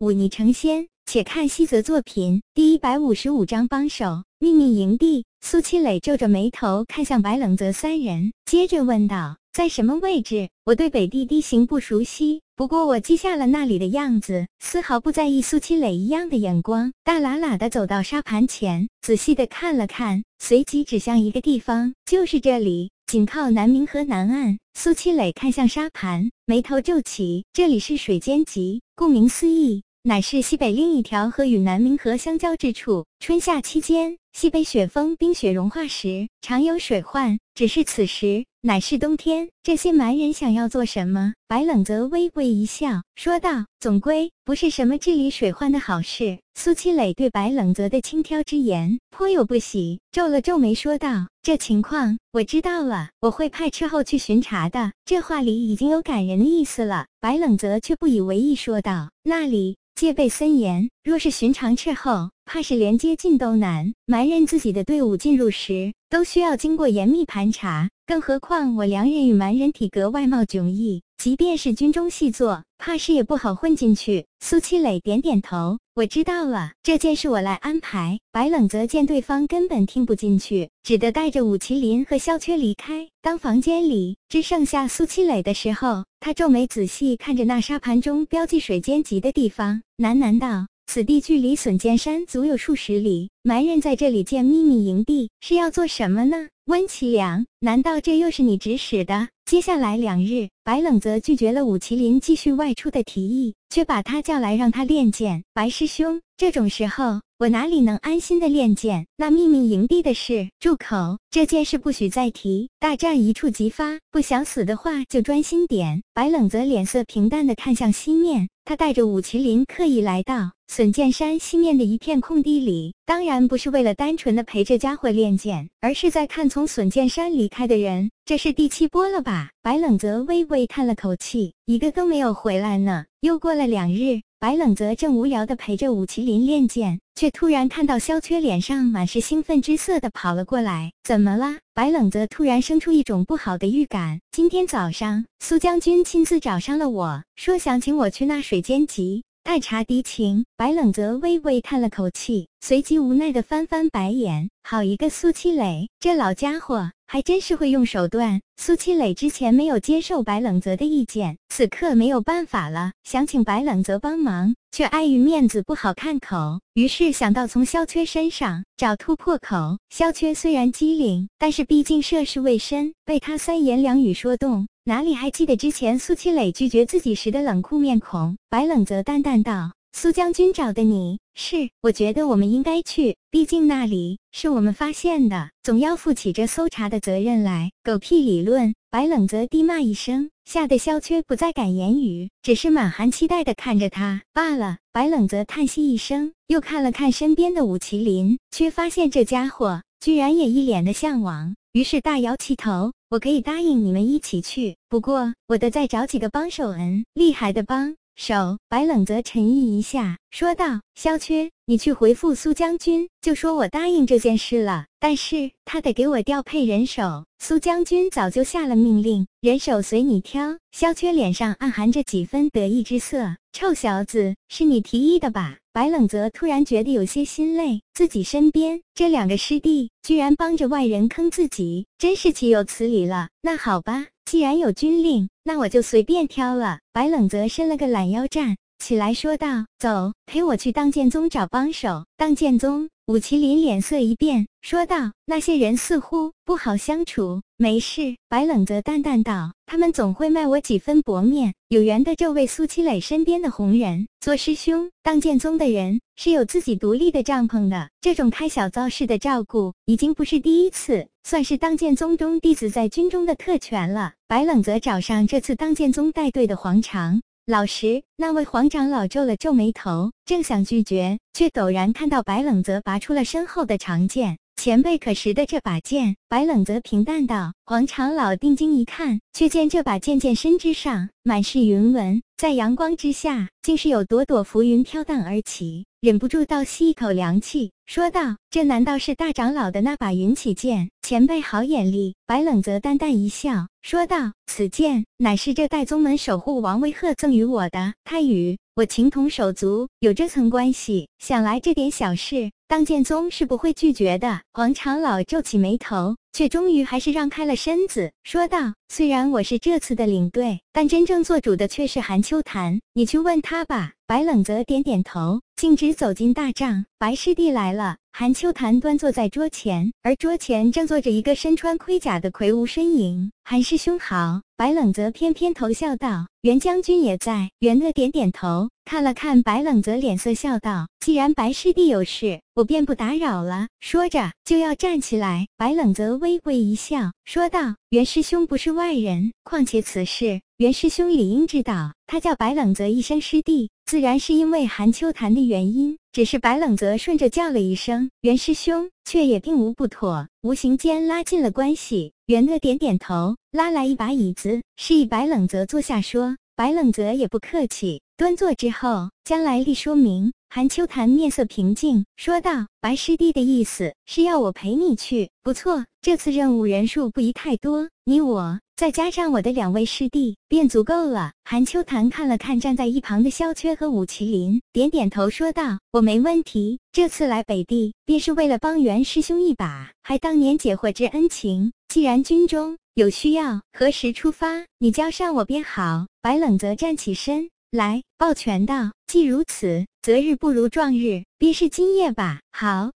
忤逆成仙。且看西泽作品第一百五十五章帮手秘密营地。苏七磊皱着眉头看向白冷泽三人，接着问道：“在什么位置？我对北地地形不熟悉，不过我记下了那里的样子，丝毫不在意。”苏七磊一样的眼光，大喇喇的走到沙盘前，仔细的看了看，随即指向一个地方：“就是这里，紧靠南明河南岸。”苏七磊看向沙盘，眉头皱起：“这里是水间集，顾名思义。”乃是西北另一条河与南明河相交之处。春夏期间，西北雪峰冰雪融化时，常有水患。只是此时乃是冬天，这些蛮人想要做什么？白冷泽微微一笑，说道：“总归不是什么治理水患的好事。”苏七磊对白冷泽的轻佻之言颇有不喜，皱了皱眉，说道：“这情况我知道了，我会派斥候去巡查的。”这话里已经有感人的意思了。白冷泽却不以为意，说道：“那里……”戒备森严，若是寻常斥候，怕是连接近都难。埋怨自己的队伍进入时，都需要经过严密盘查，更何况我良人与蛮人体格外貌迥异，即便是军中细作，怕是也不好混进去。苏七磊点点头，我知道了，这件事我来安排。白冷泽见对方根本听不进去，只得带着武麒麟和萧缺离开。当房间里只剩下苏七磊的时候，他皱眉仔细看着那沙盘中标记水间集的地方，喃喃道：“此地距离笋尖山足有数十里，蛮人在这里建秘密营地是要做什么呢？”温其良，难道这又是你指使的？接下来两日，白冷泽拒绝了武麒麟继续外出的提议，却把他叫来让他练剑。白师兄，这种时候我哪里能安心的练剑？那秘密营地的事，住口！这件事不许再提。大战一触即发，不想死的话就专心点。白冷泽脸色平淡的看向西面，他带着武麒麟刻意来到笋剑山西面的一片空地里，当然不是为了单纯的陪这家伙练剑，而是在看从笋剑山离开的人。这是第七波了吧？白冷泽微微叹了口气，一个都没有回来呢。又过了两日，白冷泽正无聊的陪着武麒麟练剑，却突然看到萧缺脸上满是兴奋之色的跑了过来。怎么了？白冷泽突然生出一种不好的预感。今天早上，苏将军亲自找上了我，说想请我去那水间集。探查敌情，白冷泽微微叹了口气，随即无奈的翻翻白眼。好一个苏七磊，这老家伙还真是会用手段。苏七磊之前没有接受白冷泽的意见，此刻没有办法了，想请白冷泽帮忙，却碍于面子不好开口，于是想到从萧缺身上找突破口。萧缺虽然机灵，但是毕竟涉世未深，被他三言两语说动。哪里还记得之前苏七磊拒绝自己时的冷酷面孔？白冷泽淡淡道：“苏将军找的你。是，我觉得我们应该去，毕竟那里是我们发现的，总要负起这搜查的责任来。”狗屁理论！白冷泽低骂一声，吓得萧缺不再敢言语，只是满含期待的看着他。罢了。白冷泽叹息一声，又看了看身边的武麒麟，却发现这家伙居然也一脸的向往，于是大摇其头。我可以答应你们一起去，不过我得再找几个帮手。嗯，厉害的帮。手。白冷泽沉吟一下，说道：“萧缺，你去回复苏将军，就说我答应这件事了。但是他得给我调配人手。苏将军早就下了命令，人手随你挑。”萧缺脸上暗含着几分得意之色。臭小子，是你提议的吧？白冷泽突然觉得有些心累，自己身边这两个师弟居然帮着外人坑自己，真是岂有此理了。那好吧，既然有军令，那我就随便挑了。白冷泽伸了个懒腰，站起来说道：“走，陪我去当剑宗找帮手。”当剑宗。武麒麟脸色一变，说道：“那些人似乎不好相处。”没事，白冷泽淡淡道：“他们总会卖我几分薄面。有缘的这位苏七磊身边的红人，做师兄当剑宗的人是有自己独立的帐篷的。这种开小灶式的照顾，已经不是第一次，算是当剑宗中弟子在军中的特权了。”白冷泽找上这次当剑宗带队的黄长。老实，那位黄长老皱了皱眉头，正想拒绝，却陡然看到白冷泽拔出了身后的长剑。前辈可识得这把剑？白冷泽平淡道。黄长老定睛一看，却见这把剑剑身之上满是云纹，在阳光之下，竟是有朵朵浮云飘荡而起，忍不住倒吸一口凉气，说道：“这难道是大长老的那把云起剑？前辈好眼力。”白冷泽淡淡一笑，说道：“此剑乃是这代宗门守护王威贺赠予我的，他与。”我情同手足，有这层关系，想来这点小事，当剑宗是不会拒绝的。黄长老皱起眉头，却终于还是让开了身子，说道：“虽然我是这次的领队，但真正做主的却是韩秋潭，你去问他吧。”白冷泽点点头，径直走进大帐。白师弟来了。韩秋潭端坐在桌前，而桌前正坐着一个身穿盔甲的魁梧身影。韩师兄好。白冷泽偏偏头笑道：“袁将军也在。”袁乐点点头，看了看白冷泽脸色，笑道：“既然白师弟有事，我便不打扰了。”说着就要站起来。白冷泽微微一笑，说道：“袁师兄不是外人，况且此事……”袁师兄理应知道，他叫白冷泽一声师弟，自然是因为韩秋潭的原因。只是白冷泽顺着叫了一声袁师兄，却也并无不妥，无形间拉近了关系。袁乐点点头，拉来一把椅子，示意白冷泽坐下，说：“白冷泽也不客气，端坐之后，将来历说明。”韩秋潭面色平静，说道：“白师弟的意思是要我陪你去，不错。这次任务人数不宜太多，你我再加上我的两位师弟便足够了。”韩秋潭看了看站在一旁的萧缺和武麒麟，点点头，说道：“我没问题。这次来北地，便是为了帮袁师兄一把，还当年解惑之恩情。既然军中有需要，何时出发，你交上我便好。”白冷泽站起身。来，抱拳道：“既如此，择日不如撞日，便是今夜吧。”好，